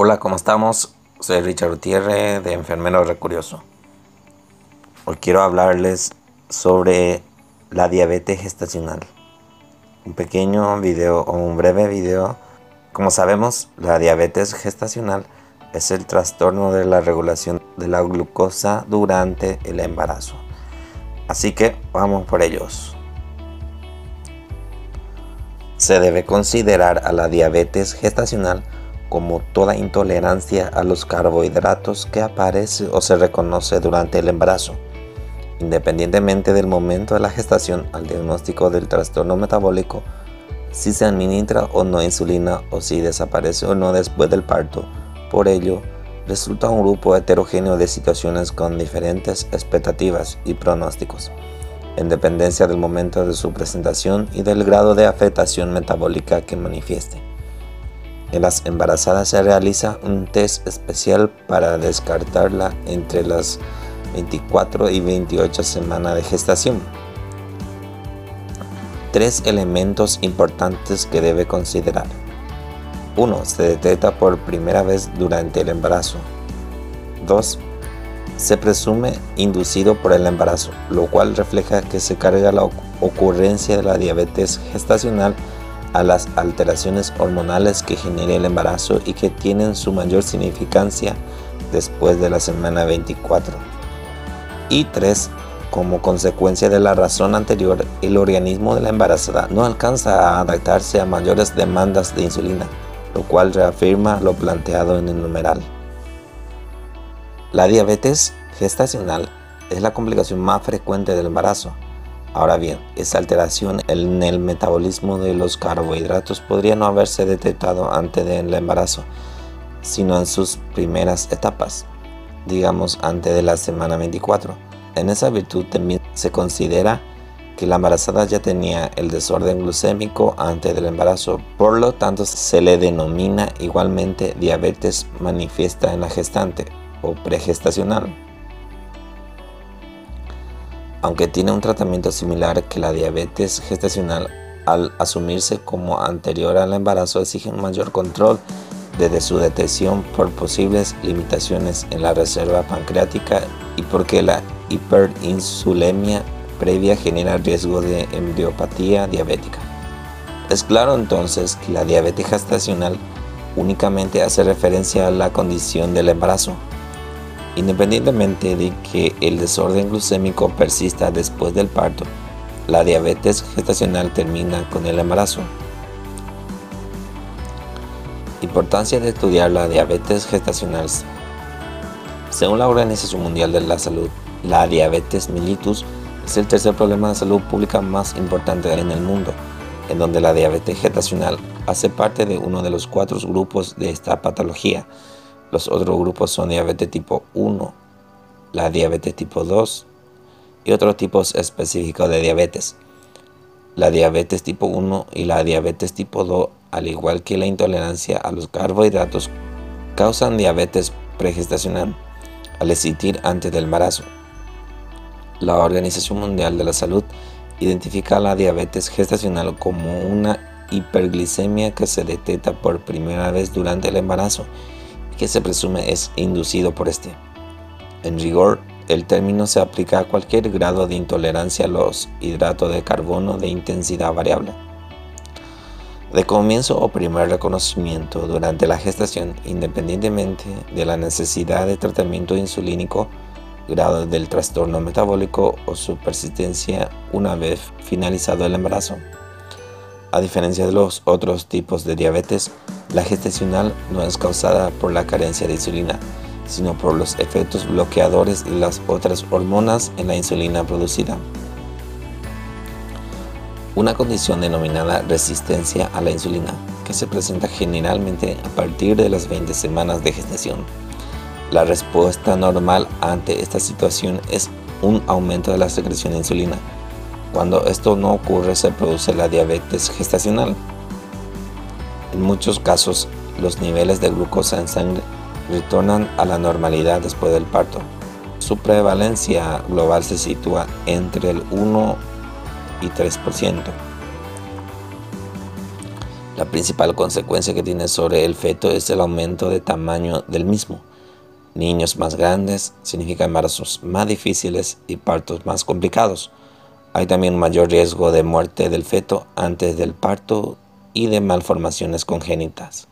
Hola, ¿cómo estamos? Soy Richard Gutiérrez de Enfermero Recurioso. Hoy quiero hablarles sobre la diabetes gestacional. Un pequeño video o un breve video. Como sabemos, la diabetes gestacional es el trastorno de la regulación de la glucosa durante el embarazo. Así que vamos por ellos. Se debe considerar a la diabetes gestacional como toda intolerancia a los carbohidratos que aparece o se reconoce durante el embarazo. Independientemente del momento de la gestación al diagnóstico del trastorno metabólico, si se administra o no insulina o si desaparece o no después del parto, por ello, resulta un grupo heterogéneo de situaciones con diferentes expectativas y pronósticos, en dependencia del momento de su presentación y del grado de afectación metabólica que manifieste. En las embarazadas se realiza un test especial para descartarla entre las 24 y 28 semanas de gestación. Tres elementos importantes que debe considerar. 1. Se detecta por primera vez durante el embarazo. 2. Se presume inducido por el embarazo, lo cual refleja que se carga la ocurrencia de la diabetes gestacional a las alteraciones hormonales que genera el embarazo y que tienen su mayor significancia después de la semana 24. Y 3. Como consecuencia de la razón anterior, el organismo de la embarazada no alcanza a adaptarse a mayores demandas de insulina, lo cual reafirma lo planteado en el numeral. La diabetes gestacional es la complicación más frecuente del embarazo Ahora bien, esa alteración en el metabolismo de los carbohidratos podría no haberse detectado antes del embarazo, sino en sus primeras etapas, digamos antes de la semana 24. En esa virtud también se considera que la embarazada ya tenía el desorden glucémico antes del embarazo, por lo tanto se le denomina igualmente diabetes manifiesta en la gestante o pregestacional aunque tiene un tratamiento similar que la diabetes gestacional, al asumirse como anterior al embarazo exige un mayor control desde su detección por posibles limitaciones en la reserva pancreática y porque la hiperinsulemia previa genera riesgo de embriopatía diabética. Es claro entonces que la diabetes gestacional únicamente hace referencia a la condición del embarazo, Independientemente de que el desorden glucémico persista después del parto, la diabetes gestacional termina con el embarazo. Importancia de estudiar la diabetes gestacional. Según la Organización Mundial de la Salud, la diabetes mellitus es el tercer problema de salud pública más importante en el mundo, en donde la diabetes gestacional hace parte de uno de los cuatro grupos de esta patología los otros grupos son diabetes tipo 1, la diabetes tipo 2 y otros tipos específicos de diabetes. La diabetes tipo 1 y la diabetes tipo 2, al igual que la intolerancia a los carbohidratos, causan diabetes pregestacional al existir antes del embarazo. La Organización Mundial de la Salud identifica la diabetes gestacional como una hiperglicemia que se detecta por primera vez durante el embarazo que se presume es inducido por este. En rigor, el término se aplica a cualquier grado de intolerancia a los hidratos de carbono de intensidad variable. De comienzo o primer reconocimiento durante la gestación, independientemente de la necesidad de tratamiento insulínico, grado del trastorno metabólico o su persistencia una vez finalizado el embarazo. A diferencia de los otros tipos de diabetes, la gestacional no es causada por la carencia de insulina, sino por los efectos bloqueadores de las otras hormonas en la insulina producida. Una condición denominada resistencia a la insulina, que se presenta generalmente a partir de las 20 semanas de gestación. La respuesta normal ante esta situación es un aumento de la secreción de insulina. Cuando esto no ocurre se produce la diabetes gestacional. En muchos casos, los niveles de glucosa en sangre retornan a la normalidad después del parto. Su prevalencia global se sitúa entre el 1 y 3%. La principal consecuencia que tiene sobre el feto es el aumento de tamaño del mismo. Niños más grandes significa embarazos más difíciles y partos más complicados. Hay también mayor riesgo de muerte del feto antes del parto y de malformaciones congénitas.